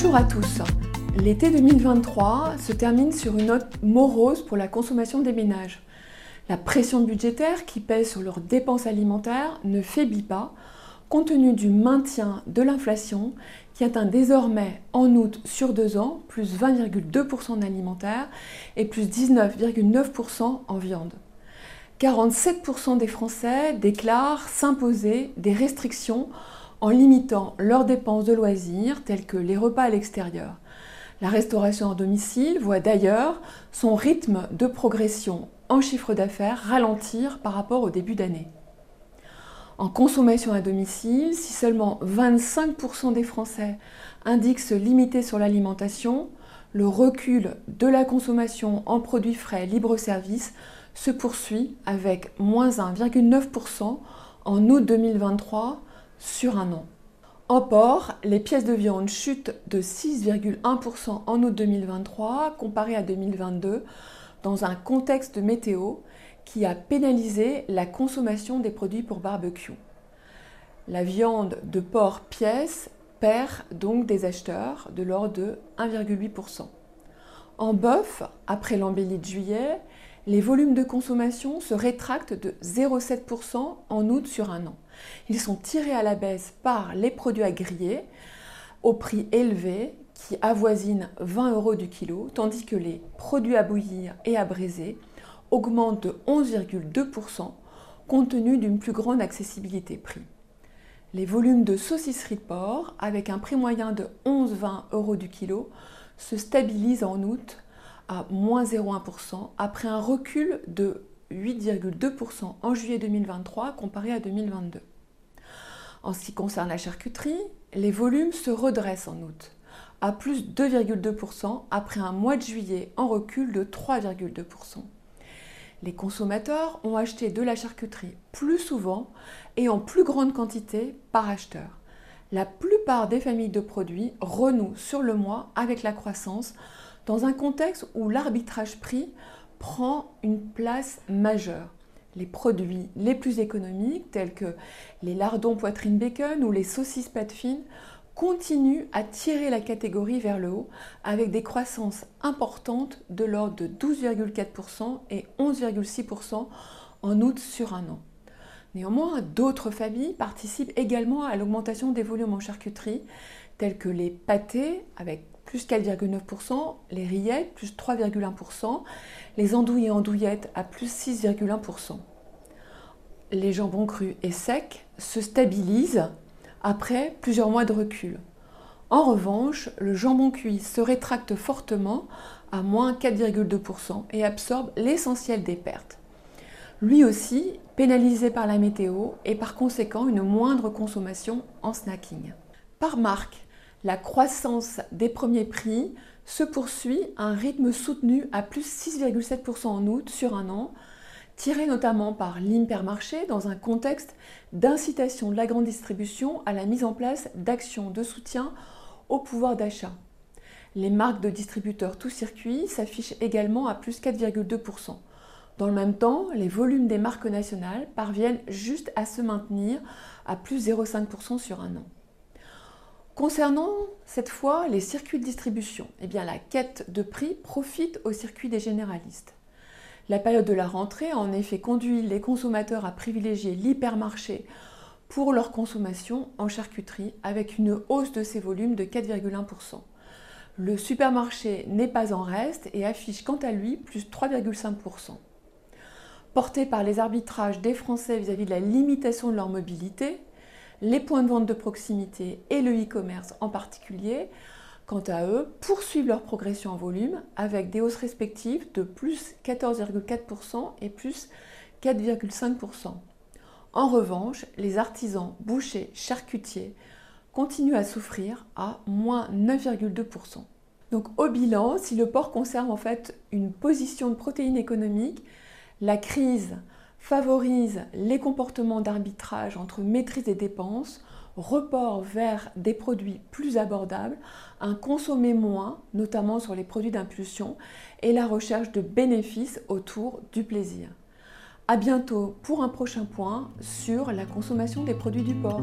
Bonjour à tous. L'été 2023 se termine sur une note morose pour la consommation des ménages. La pression budgétaire qui pèse sur leurs dépenses alimentaires ne faiblit pas, compte tenu du maintien de l'inflation qui atteint désormais en août sur deux ans plus 20,2% en alimentaire et plus 19,9% en viande. 47% des Français déclarent s'imposer des restrictions en limitant leurs dépenses de loisirs telles que les repas à l'extérieur. La restauration à domicile voit d'ailleurs son rythme de progression en chiffre d'affaires ralentir par rapport au début d'année. En consommation à domicile, si seulement 25% des Français indiquent se limiter sur l'alimentation, le recul de la consommation en produits frais libre-service se poursuit avec moins 1,9% en août 2023 sur un an. En port, les pièces de viande chutent de 6,1% en août 2023 comparé à 2022 dans un contexte météo qui a pénalisé la consommation des produits pour barbecue. La viande de porc pièce perd donc des acheteurs de l'ordre de 1,8%. En bœuf, après l'embellie de juillet, les volumes de consommation se rétractent de 0,7% en août sur un an. Ils sont tirés à la baisse par les produits à griller au prix élevé qui avoisinent 20 euros du kilo, tandis que les produits à bouillir et à braiser augmentent de 11,2% compte tenu d'une plus grande accessibilité prix. Les volumes de saucisserie de porc, avec un prix moyen de 11,20 euros du kilo, se stabilisent en août à moins 0,1% après un recul de 8,2% en juillet 2023 comparé à 2022. En ce qui concerne la charcuterie, les volumes se redressent en août à plus 2,2% après un mois de juillet en recul de 3,2%. Les consommateurs ont acheté de la charcuterie plus souvent et en plus grande quantité par acheteur. La plupart des familles de produits renouent sur le mois avec la croissance dans un contexte où l'arbitrage prix prend une place majeure. Les produits les plus économiques, tels que les lardons poitrine bacon ou les saucisses pâte fine, continuent à tirer la catégorie vers le haut avec des croissances importantes de l'ordre de 12,4% et 11,6% en août sur un an. Néanmoins, d'autres familles participent également à l'augmentation des volumes en charcuterie, tels que les pâtés avec plus 4,9%, les rillettes plus 3,1%, les andouilles et andouillettes à plus 6,1%. Les jambons crus et secs se stabilisent après plusieurs mois de recul. En revanche, le jambon cuit se rétracte fortement à moins 4,2% et absorbe l'essentiel des pertes. Lui aussi pénalisé par la météo et par conséquent une moindre consommation en snacking. Par marque, la croissance des premiers prix se poursuit à un rythme soutenu à plus 6,7% en août sur un an, tiré notamment par l'hypermarché dans un contexte d'incitation de la grande distribution à la mise en place d'actions de soutien au pouvoir d'achat. Les marques de distributeurs tout circuit s'affichent également à plus 4,2%. Dans le même temps, les volumes des marques nationales parviennent juste à se maintenir à plus 0,5% sur un an. Concernant cette fois les circuits de distribution, eh la quête de prix profite au circuit des généralistes. La période de la rentrée a en effet conduit les consommateurs à privilégier l'hypermarché pour leur consommation en charcuterie avec une hausse de ses volumes de 4,1%. Le supermarché n'est pas en reste et affiche quant à lui plus 3,5%. Porté par les arbitrages des Français vis-à-vis -vis de la limitation de leur mobilité, les points de vente de proximité et le e-commerce en particulier, quant à eux, poursuivent leur progression en volume avec des hausses respectives de plus 14,4% et plus 4,5%. En revanche, les artisans, bouchers, charcutiers continuent à souffrir à moins 9,2%. Donc au bilan, si le porc conserve en fait une position de protéines économiques, la crise favorise les comportements d'arbitrage entre maîtrise des dépenses, report vers des produits plus abordables, un consommer moins, notamment sur les produits d'impulsion, et la recherche de bénéfices autour du plaisir. A bientôt pour un prochain point sur la consommation des produits du porc.